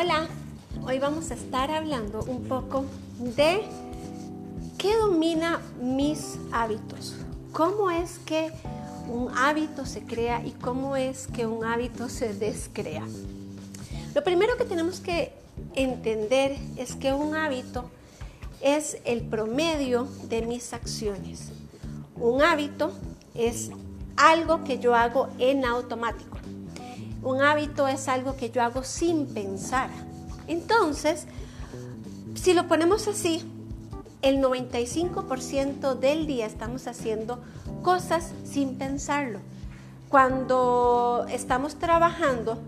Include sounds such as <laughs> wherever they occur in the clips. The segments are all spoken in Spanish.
Hola, hoy vamos a estar hablando un poco de qué domina mis hábitos, cómo es que un hábito se crea y cómo es que un hábito se descrea. Lo primero que tenemos que entender es que un hábito es el promedio de mis acciones. Un hábito es algo que yo hago en automático. Un hábito es algo que yo hago sin pensar. Entonces, si lo ponemos así, el 95% del día estamos haciendo cosas sin pensarlo. Cuando estamos trabajando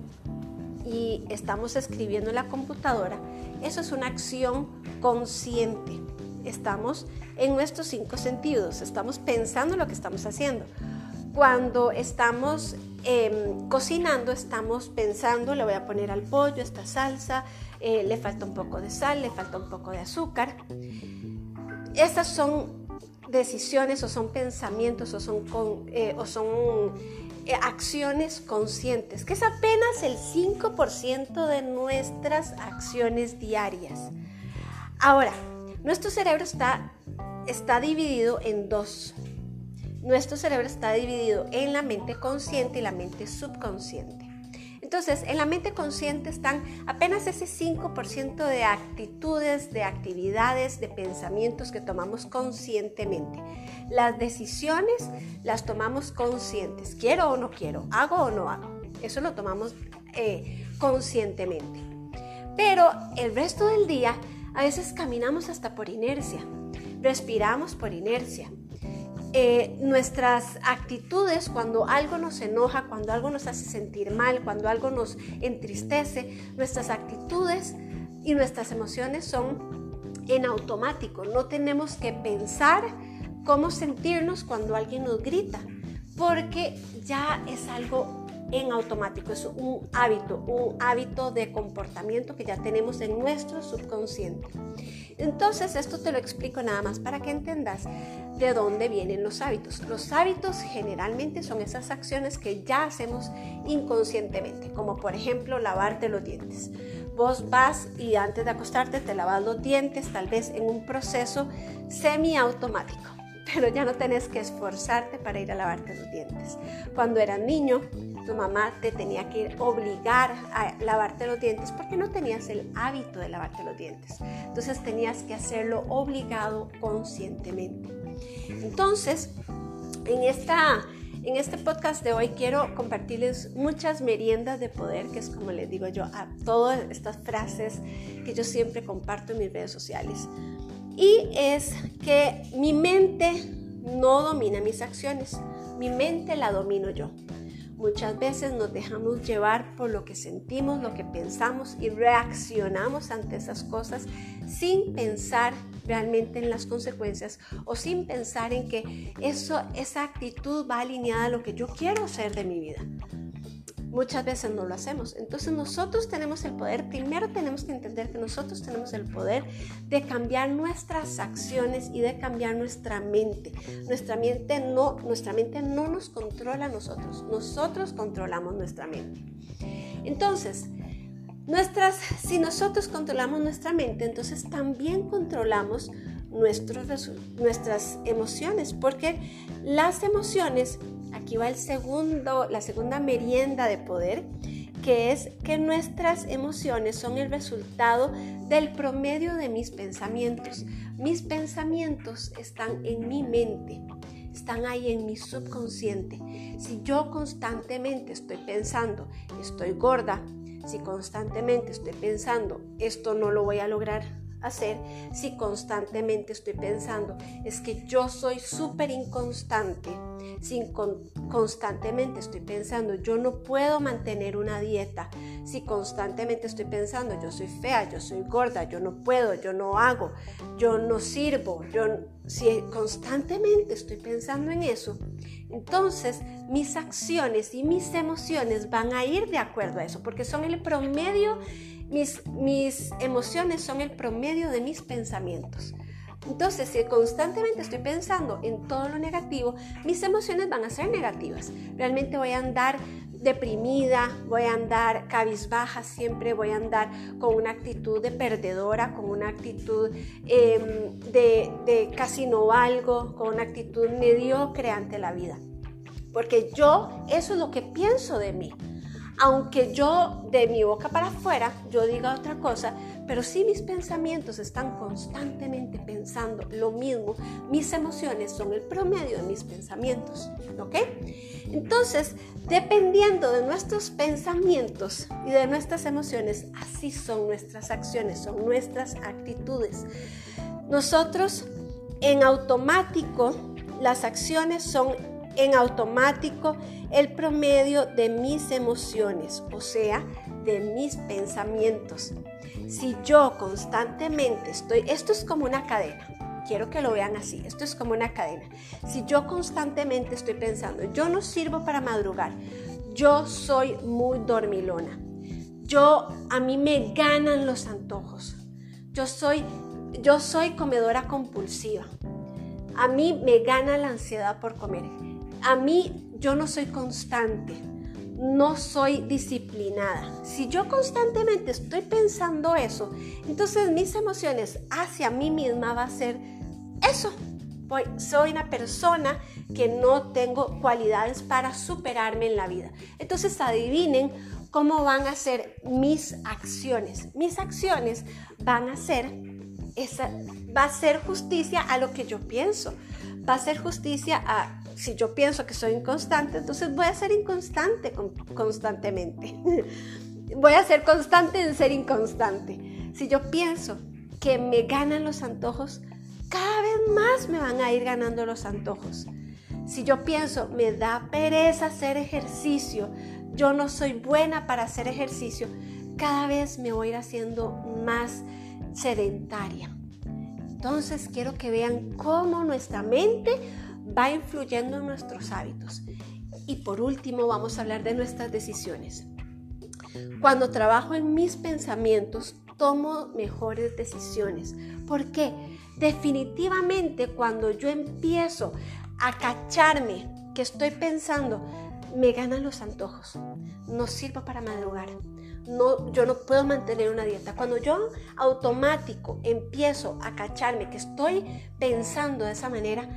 y estamos escribiendo en la computadora, eso es una acción consciente. Estamos en nuestros cinco sentidos, estamos pensando lo que estamos haciendo. Cuando estamos em, cocinando, estamos pensando, le voy a poner al pollo esta salsa, eh, le falta un poco de sal, le falta un poco de azúcar. Estas son decisiones o son pensamientos o son, eh, eh, acciones conscientes, que es apenas el 5% de nuestras acciones diarias. Ahora, nuestro cerebro está, está dividido en dos nuestro cerebro está dividido en la mente consciente y la mente subconsciente. Entonces, en la mente consciente están apenas ese 5% de actitudes, de actividades, de pensamientos que tomamos conscientemente. Las decisiones las tomamos conscientes. Quiero o no quiero, hago o no hago. Eso lo tomamos eh, conscientemente. Pero el resto del día, a veces caminamos hasta por inercia, respiramos por inercia, eh, nuestras actitudes cuando algo nos enoja, cuando algo nos hace sentir mal, cuando algo nos entristece, nuestras actitudes y nuestras emociones son en automático. No tenemos que pensar cómo sentirnos cuando alguien nos grita, porque ya es algo en automático, es un hábito, un hábito de comportamiento que ya tenemos en nuestro subconsciente. Entonces, esto te lo explico nada más para que entendas de dónde vienen los hábitos. Los hábitos generalmente son esas acciones que ya hacemos inconscientemente, como por ejemplo lavarte los dientes. Vos vas y antes de acostarte te lavas los dientes, tal vez en un proceso semiautomático <laughs> pero ya no tenés que esforzarte para ir a lavarte los dientes. Cuando eras niño, tu mamá te tenía que obligar a lavarte los dientes porque no tenías el hábito de lavarte los dientes. Entonces tenías que hacerlo obligado conscientemente. Entonces, en, esta, en este podcast de hoy quiero compartirles muchas meriendas de poder, que es como les digo yo a todas estas frases que yo siempre comparto en mis redes sociales. Y es que mi mente no domina mis acciones, mi mente la domino yo. Muchas veces nos dejamos llevar por lo que sentimos, lo que pensamos y reaccionamos ante esas cosas sin pensar realmente en las consecuencias o sin pensar en que eso, esa actitud va alineada a lo que yo quiero hacer de mi vida muchas veces no lo hacemos. Entonces nosotros tenemos el poder, primero tenemos que entender que nosotros tenemos el poder de cambiar nuestras acciones y de cambiar nuestra mente. Nuestra mente no, nuestra mente no nos controla a nosotros, nosotros controlamos nuestra mente. Entonces, nuestras, si nosotros controlamos nuestra mente, entonces también controlamos nuestros, nuestras emociones, porque las emociones aquí va el segundo, la segunda merienda de poder, que es que nuestras emociones son el resultado del promedio de mis pensamientos. Mis pensamientos están en mi mente, están ahí en mi subconsciente. Si yo constantemente estoy pensando, estoy gorda, si constantemente estoy pensando, esto no lo voy a lograr hacer si constantemente estoy pensando, es que yo soy súper inconstante, si constantemente estoy pensando, yo no puedo mantener una dieta, si constantemente estoy pensando, yo soy fea, yo soy gorda, yo no puedo, yo no hago, yo no sirvo, yo si constantemente estoy pensando en eso, entonces mis acciones y mis emociones van a ir de acuerdo a eso, porque son el promedio mis, mis emociones son el promedio de mis pensamientos. Entonces, si constantemente estoy pensando en todo lo negativo, mis emociones van a ser negativas. Realmente voy a andar deprimida, voy a andar cabizbaja, siempre voy a andar con una actitud de perdedora, con una actitud em, de, casi no valgo, con una actitud mediocre ante la vida. Porque yo, eso es lo que pienso de mí aunque yo de mi boca para afuera yo diga otra cosa, pero si mis pensamientos están constantemente pensando lo mismo, mis emociones son el promedio de mis pensamientos, ¿ok? Entonces, dependiendo de nuestros pensamientos y de nuestras emociones, así son nuestras acciones, son nuestras actitudes. Nosotros en automático, las acciones son en automático el promedio de mis emociones, o sea, de mis pensamientos. Si yo constantemente estoy, esto es como una cadena, quiero que lo vean así, esto es como una cadena. Si yo constantemente estoy pensando, yo no sirvo para madrugar, yo soy muy dormilona, yo a mí me ganan los antojos, yo soy, yo soy comedora compulsiva, a mí me gana la ansiedad por comer a mí yo no soy constante, no soy disciplinada. Si yo constantemente estoy pensando eso, entonces mis emociones hacia mí misma va a ser eso. soy una persona que no tengo cualidades para superarme en la vida. Entonces adivinen cómo van a ser mis acciones. Mis acciones van a ser esa, va a ser justicia a lo que yo pienso. Va a ser justicia a si yo pienso que soy inconstante, entonces voy a ser inconstante constantemente. <laughs> voy a ser constante en ser inconstante. Si yo pienso que me ganan los antojos, cada vez más me van a ir ganando los antojos. Si yo pienso, me da pereza hacer ejercicio, yo no soy buena para hacer ejercicio, cada vez me voy a ir haciendo más sedentaria. Entonces quiero que vean cómo nuestra mente va influyendo en nuestros hábitos. Y por último vamos a hablar de nuestras decisiones. Cuando trabajo en mis pensamientos, tomo mejores decisiones. ¿Por qué? Definitivamente cuando yo empiezo a cacharme que estoy pensando, me ganan los antojos. No sirvo para madrugar. No, yo no puedo mantener una dieta. Cuando yo automático empiezo a cacharme que estoy pensando de esa manera,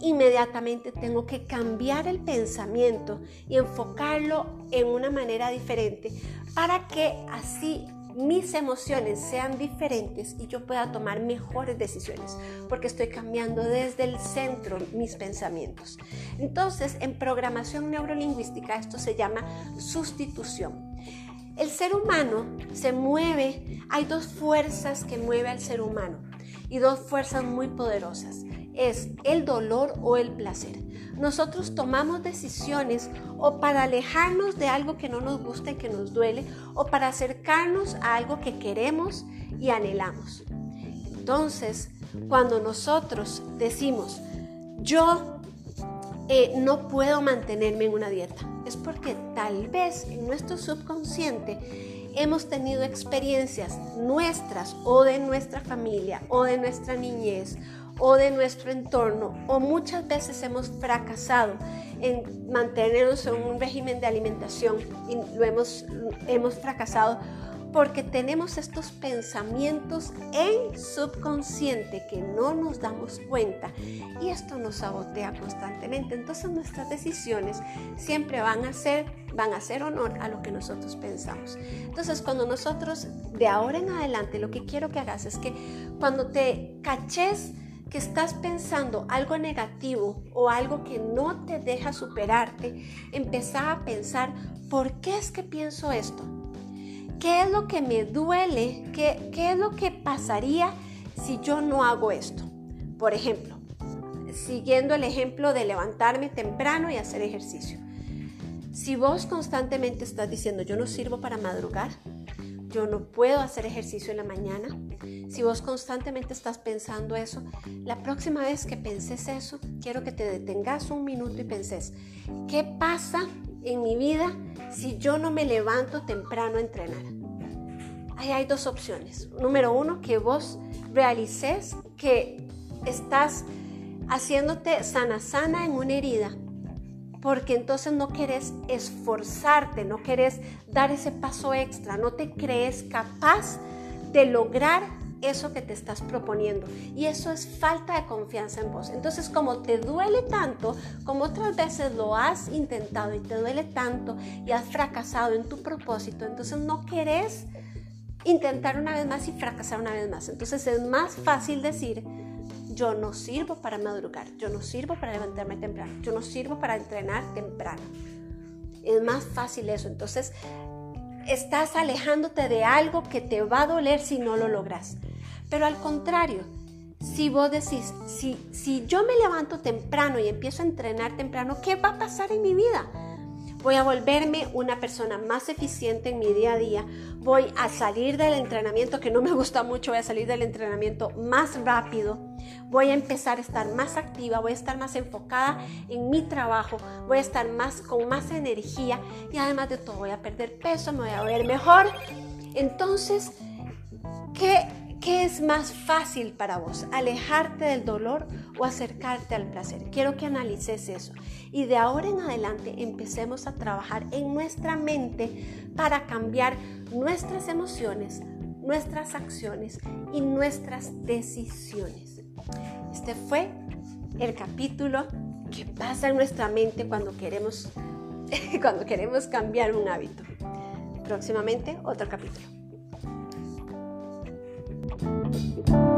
inmediatamente tengo que cambiar el pensamiento y enfocarlo en una manera diferente para que así mis emociones sean diferentes y yo pueda tomar mejores decisiones, porque estoy cambiando desde el centro mis pensamientos. Entonces, en programación neurolingüística esto se llama sustitución. El ser humano se mueve, hay dos fuerzas que mueve al ser humano y dos fuerzas muy poderosas es el dolor o el placer. Nosotros tomamos decisiones o para alejarnos de algo que no nos gusta y que nos duele o para acercarnos a algo que queremos y anhelamos. Entonces, cuando nosotros decimos, yo eh, no puedo mantenerme en una dieta, es porque tal vez en nuestro subconsciente hemos tenido experiencias nuestras o de nuestra familia o de nuestra niñez o de nuestro entorno o muchas veces hemos fracasado en mantenernos en un régimen de alimentación y lo hemos, hemos fracasado porque tenemos estos pensamientos en subconsciente que no nos damos cuenta y esto nos sabotea constantemente. Entonces nuestras decisiones siempre van a ser van a hacer honor a lo que nosotros pensamos. Entonces, cuando nosotros de ahora en adelante lo que quiero que hagas es que cuando te caches que estás pensando algo negativo o algo que no te deja superarte, empezá a pensar, ¿por qué es que pienso esto? ¿Qué es lo que me duele? ¿Qué, qué es lo que pasaría si yo no hago esto? Por ejemplo, siguiendo el ejemplo de levantarme temprano y hacer ejercicio. Si vos constantemente estás diciendo, yo no sirvo para madrugar, yo no puedo hacer ejercicio en la mañana. Si vos constantemente estás pensando eso, la próxima vez que penses eso, quiero que te detengas un minuto y penses, ¿qué pasa en mi vida si yo no me levanto temprano a entrenar? Ahí hay dos opciones. Número uno, que vos realices que estás haciéndote sana sana en una herida porque entonces no quieres esforzarte, no quieres dar ese paso extra, no te crees capaz de lograr eso que te estás proponiendo. Y eso es falta de confianza en vos. Entonces, como te duele tanto, como otras veces lo has intentado y te duele tanto y has fracasado en tu propósito, entonces no querés intentar una vez más y fracasar una vez más. Entonces es más fácil decir, yo no sirvo para madrugar, yo no sirvo para levantarme temprano, yo no sirvo para entrenar temprano. Es más fácil eso. Entonces, estás alejándote de algo que te va a doler si no lo logras. Pero al contrario, si vos decís, si, si yo me levanto temprano y empiezo a entrenar temprano, ¿qué va a pasar en mi vida? Voy a volverme una persona más eficiente en mi día a día. Voy a salir del entrenamiento que no me gusta mucho, voy a salir del entrenamiento más rápido. Voy a empezar a estar más activa, voy a estar más enfocada en mi trabajo, voy a estar más con más energía y además de todo voy a perder peso, me voy a ver mejor. Entonces, ¿qué ¿Qué es más fácil para vos? ¿Alejarte del dolor o acercarte al placer? Quiero que analices eso. Y de ahora en adelante empecemos a trabajar en nuestra mente para cambiar nuestras emociones, nuestras acciones y nuestras decisiones. Este fue el capítulo que pasa en nuestra mente cuando queremos, <laughs> cuando queremos cambiar un hábito. Próximamente otro capítulo. Thank you.